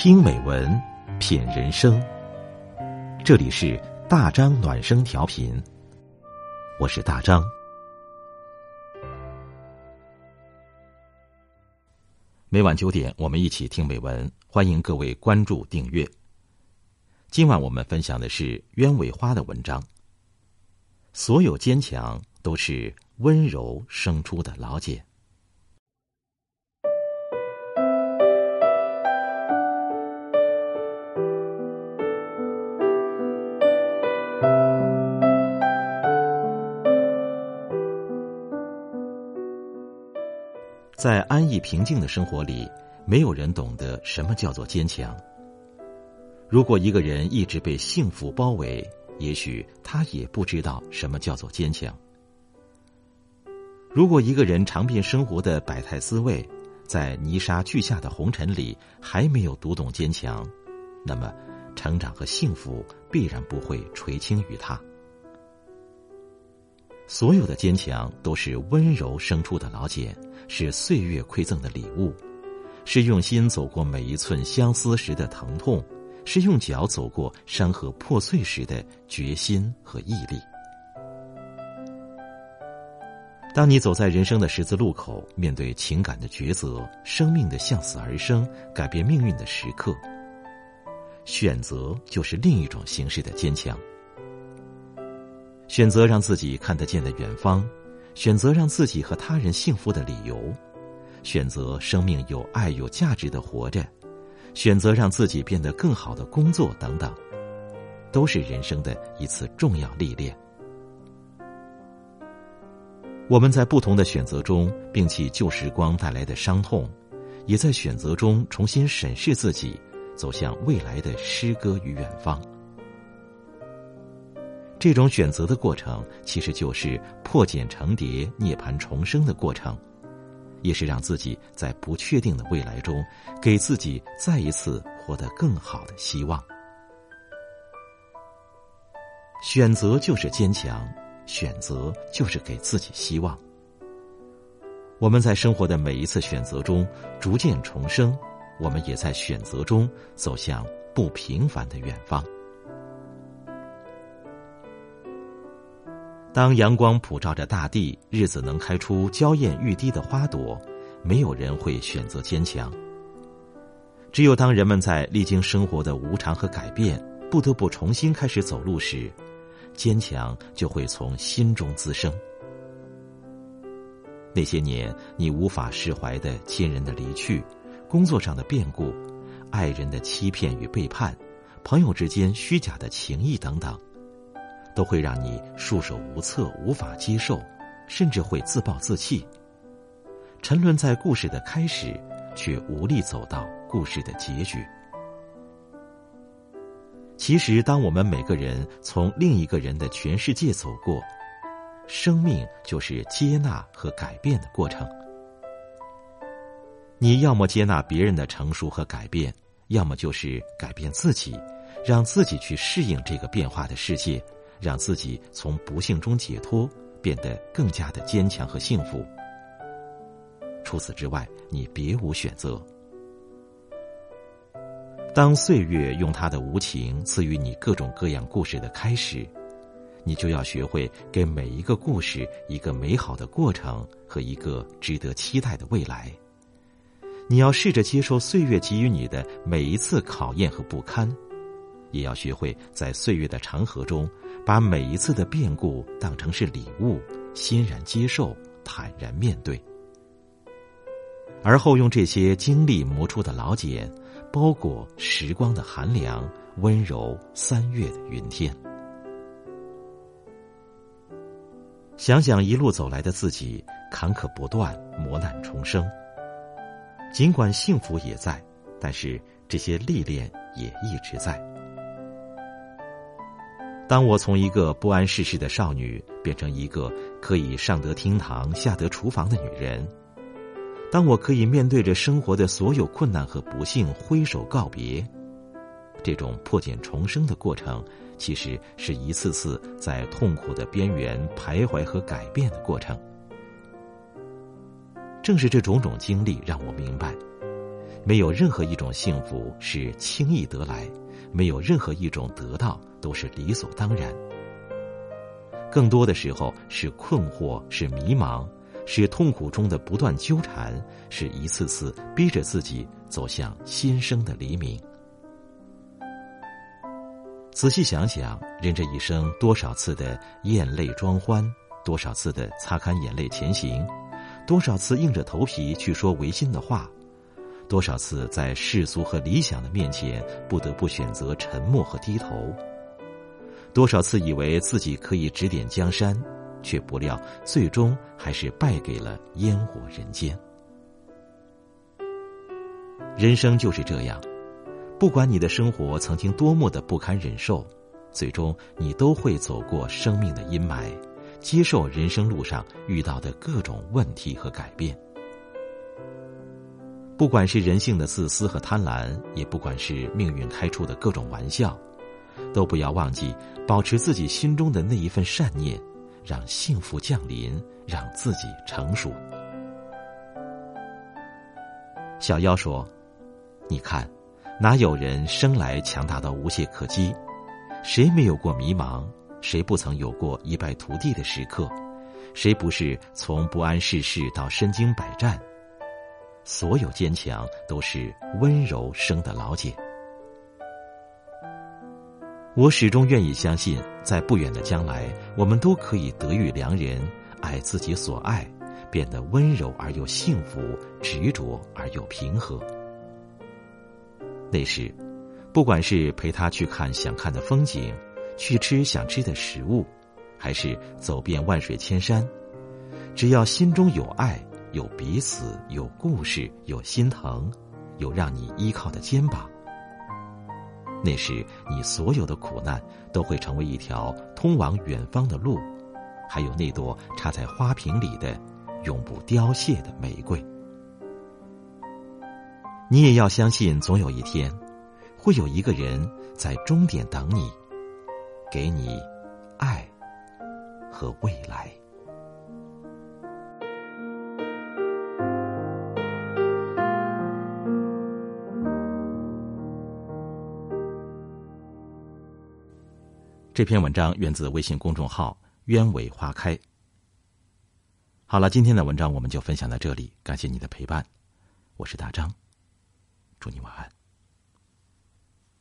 听美文，品人生。这里是大张暖声调频，我是大张。每晚九点，我们一起听美文，欢迎各位关注订阅。今晚我们分享的是鸢尾花的文章。所有坚强都是温柔生出的老茧。在安逸平静的生活里，没有人懂得什么叫做坚强。如果一个人一直被幸福包围，也许他也不知道什么叫做坚强。如果一个人尝遍生活的百态滋味，在泥沙俱下的红尘里还没有读懂坚强，那么成长和幸福必然不会垂青于他。所有的坚强都是温柔生出的老茧。是岁月馈赠的礼物，是用心走过每一寸相思时的疼痛，是用脚走过山河破碎时的决心和毅力。当你走在人生的十字路口，面对情感的抉择、生命的向死而生、改变命运的时刻，选择就是另一种形式的坚强。选择让自己看得见的远方。选择让自己和他人幸福的理由，选择生命有爱有价值的活着，选择让自己变得更好的工作等等，都是人生的一次重要历练。我们在不同的选择中摒弃旧时光带来的伤痛，也在选择中重新审视自己，走向未来的诗歌与远方。这种选择的过程，其实就是破茧成蝶、涅槃重生的过程，也是让自己在不确定的未来中，给自己再一次活得更好的希望。选择就是坚强，选择就是给自己希望。我们在生活的每一次选择中逐渐重生，我们也在选择中走向不平凡的远方。当阳光普照着大地，日子能开出娇艳欲滴的花朵，没有人会选择坚强。只有当人们在历经生活的无常和改变，不得不重新开始走路时，坚强就会从心中滋生。那些年你无法释怀的亲人的离去，工作上的变故，爱人的欺骗与背叛，朋友之间虚假的情谊等等。都会让你束手无策、无法接受，甚至会自暴自弃，沉沦在故事的开始，却无力走到故事的结局。其实，当我们每个人从另一个人的全世界走过，生命就是接纳和改变的过程。你要么接纳别人的成熟和改变，要么就是改变自己，让自己去适应这个变化的世界。让自己从不幸中解脱，变得更加的坚强和幸福。除此之外，你别无选择。当岁月用它的无情赐予你各种各样故事的开始，你就要学会给每一个故事一个美好的过程和一个值得期待的未来。你要试着接受岁月给予你的每一次考验和不堪。也要学会在岁月的长河中，把每一次的变故当成是礼物，欣然接受，坦然面对。而后用这些经历磨出的老茧，包裹时光的寒凉，温柔三月的云天。想想一路走来的自己，坎坷不断，磨难重生。尽管幸福也在，但是这些历练也一直在。当我从一个不谙世事的少女变成一个可以上得厅堂、下得厨房的女人，当我可以面对着生活的所有困难和不幸挥手告别，这种破茧重生的过程，其实是一次次在痛苦的边缘徘徊和改变的过程。正是这种种经历，让我明白，没有任何一种幸福是轻易得来，没有任何一种得到都是理所当然。更多的时候是困惑，是迷茫，是痛苦中的不断纠缠，是一次次逼着自己走向新生的黎明。仔细想想，人这一生多少次的咽泪装欢，多少次的擦干眼泪前行，多少次硬着头皮去说违心的话，多少次在世俗和理想的面前不得不选择沉默和低头。多少次以为自己可以指点江山，却不料最终还是败给了烟火人间。人生就是这样，不管你的生活曾经多么的不堪忍受，最终你都会走过生命的阴霾，接受人生路上遇到的各种问题和改变。不管是人性的自私和贪婪，也不管是命运开出的各种玩笑。都不要忘记保持自己心中的那一份善念，让幸福降临，让自己成熟。小妖说：“你看，哪有人生来强大到无懈可击？谁没有过迷茫？谁不曾有过一败涂地的时刻？谁不是从不谙世事到身经百战？所有坚强都是温柔生的老茧。”我始终愿意相信，在不远的将来，我们都可以得遇良人，爱自己所爱，变得温柔而又幸福，执着而又平和。那时，不管是陪他去看想看的风景，去吃想吃的食物，还是走遍万水千山，只要心中有爱，有彼此，有故事，有心疼，有让你依靠的肩膀。那时，你所有的苦难都会成为一条通往远方的路，还有那朵插在花瓶里的永不凋谢的玫瑰。你也要相信，总有一天，会有一个人在终点等你，给你爱和未来。这篇文章源自微信公众号“鸢尾花开”。好了，今天的文章我们就分享到这里，感谢你的陪伴，我是大张，祝你晚安。